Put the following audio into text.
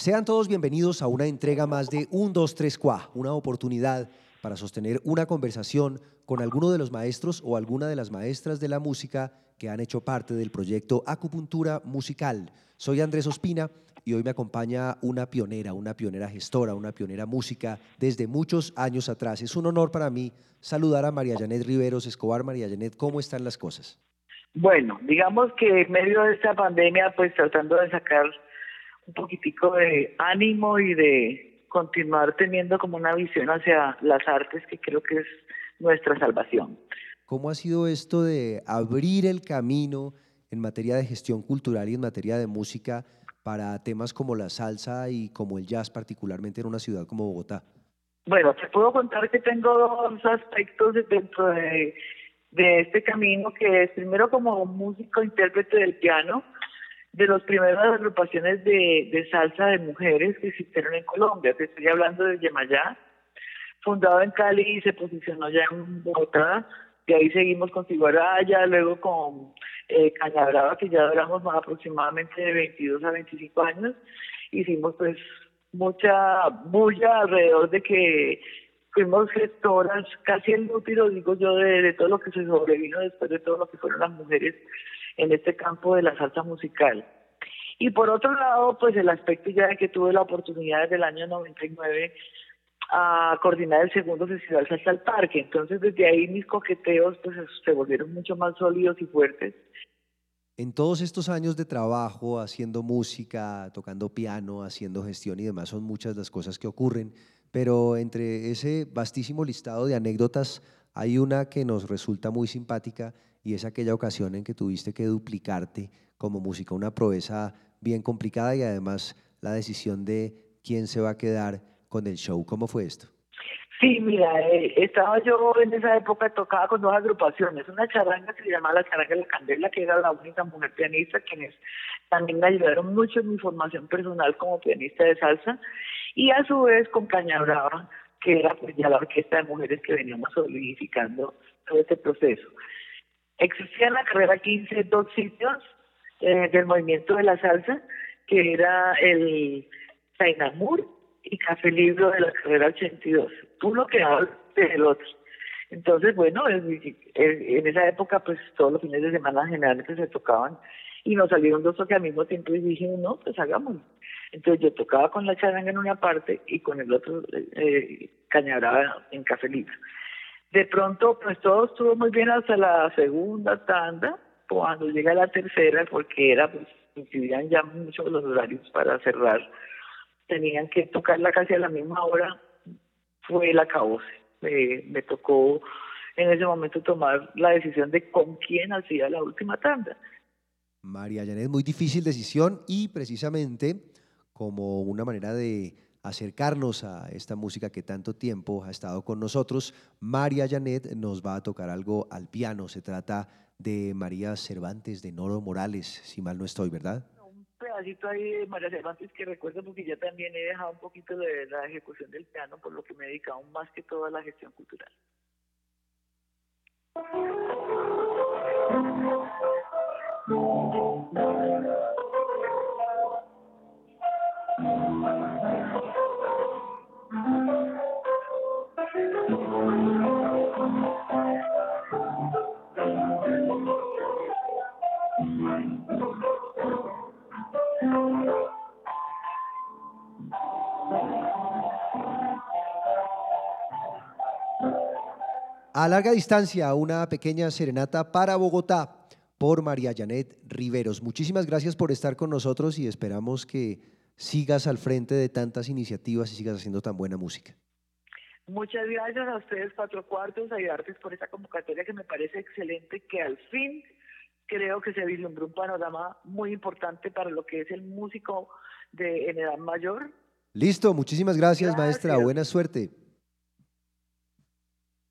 Sean todos bienvenidos a una entrega más de 1, 2, 3, Qua, una oportunidad para sostener una conversación con alguno de los maestros o alguna de las maestras de la música que han hecho parte del proyecto Acupuntura Musical. Soy Andrés Ospina y hoy me acompaña una pionera, una pionera gestora, una pionera música desde muchos años atrás. Es un honor para mí saludar a María Janet Riveros Escobar. María Janet, ¿cómo están las cosas? Bueno, digamos que en medio de esta pandemia, pues tratando de sacar un poquitico de ánimo y de continuar teniendo como una visión hacia las artes que creo que es nuestra salvación. ¿Cómo ha sido esto de abrir el camino en materia de gestión cultural y en materia de música para temas como la salsa y como el jazz, particularmente en una ciudad como Bogotá? Bueno, te puedo contar que tengo dos aspectos dentro de, de este camino, que es primero como músico intérprete del piano, de las primeras agrupaciones de, de salsa de mujeres que existieron en Colombia. Te estoy hablando de Yemayá, fundado en Cali y se posicionó ya en Bogotá. De ahí seguimos con Tiguaraya, luego con eh, que ya duramos más aproximadamente de 22 a 25 años. Hicimos pues mucha bulla alrededor de que fuimos gestoras, casi el útero, digo yo, de, de todo lo que se sobrevino después de todo lo que fueron las mujeres en este campo de la salsa musical. Y por otro lado, pues el aspecto ya de que tuve la oportunidad desde el año 99 a coordinar el segundo festival Salsa al Parque. Entonces desde ahí mis coqueteos pues se volvieron mucho más sólidos y fuertes. En todos estos años de trabajo, haciendo música, tocando piano, haciendo gestión y demás, son muchas las cosas que ocurren, pero entre ese vastísimo listado de anécdotas hay una que nos resulta muy simpática y es aquella ocasión en que tuviste que duplicarte como música, una proeza bien complicada y además la decisión de quién se va a quedar con el show. ¿Cómo fue esto? Sí, mira, eh, estaba yo en esa época tocaba con dos agrupaciones, una charanga que se llamaba la charanga de la candela, que era la única mujer pianista, quienes también me ayudaron mucho en mi formación personal como pianista de salsa, y a su vez con Caña Brava, que era pues ya la orquesta de mujeres que veníamos solidificando todo este proceso. Existía en la carrera 15 dos sitios eh, del movimiento de la salsa, que era el Zainamur y Café Libro de la carrera 82. Uno quedaba del otro. Entonces, bueno, en esa época, pues todos los fines de semana generalmente se tocaban y nos salieron dos toques al mismo tiempo y dije, no, pues hagámoslo. Entonces yo tocaba con la charanga en una parte y con el otro eh, cañaraba en Café Libro. De pronto, pues todo estuvo muy bien hasta la segunda tanda, cuando llega la tercera, porque era, pues, coincidían ya mucho los horarios para cerrar, tenían que tocarla casi a la misma hora, fue la caos. me tocó en ese momento tomar la decisión de con quién hacía la última tanda. María Janet, muy difícil decisión y precisamente como una manera de acercarnos a esta música que tanto tiempo ha estado con nosotros, María Janet nos va a tocar algo al piano. Se trata de María Cervantes de Noro Morales, si mal no estoy, ¿verdad? Un pedacito ahí de María Cervantes que recuerdo porque ya también he dejado un poquito de la ejecución del piano, por lo que me he dedicado más que todo a la gestión cultural. A larga distancia, una pequeña serenata para Bogotá por María Janet Riveros. Muchísimas gracias por estar con nosotros y esperamos que sigas al frente de tantas iniciativas y sigas haciendo tan buena música. Muchas gracias a ustedes, Cuatro Cuartos, a por esta convocatoria que me parece excelente, que al fin creo que se vislumbró un panorama muy importante para lo que es el músico de en edad mayor. Listo, muchísimas gracias. maestra. Buena suerte.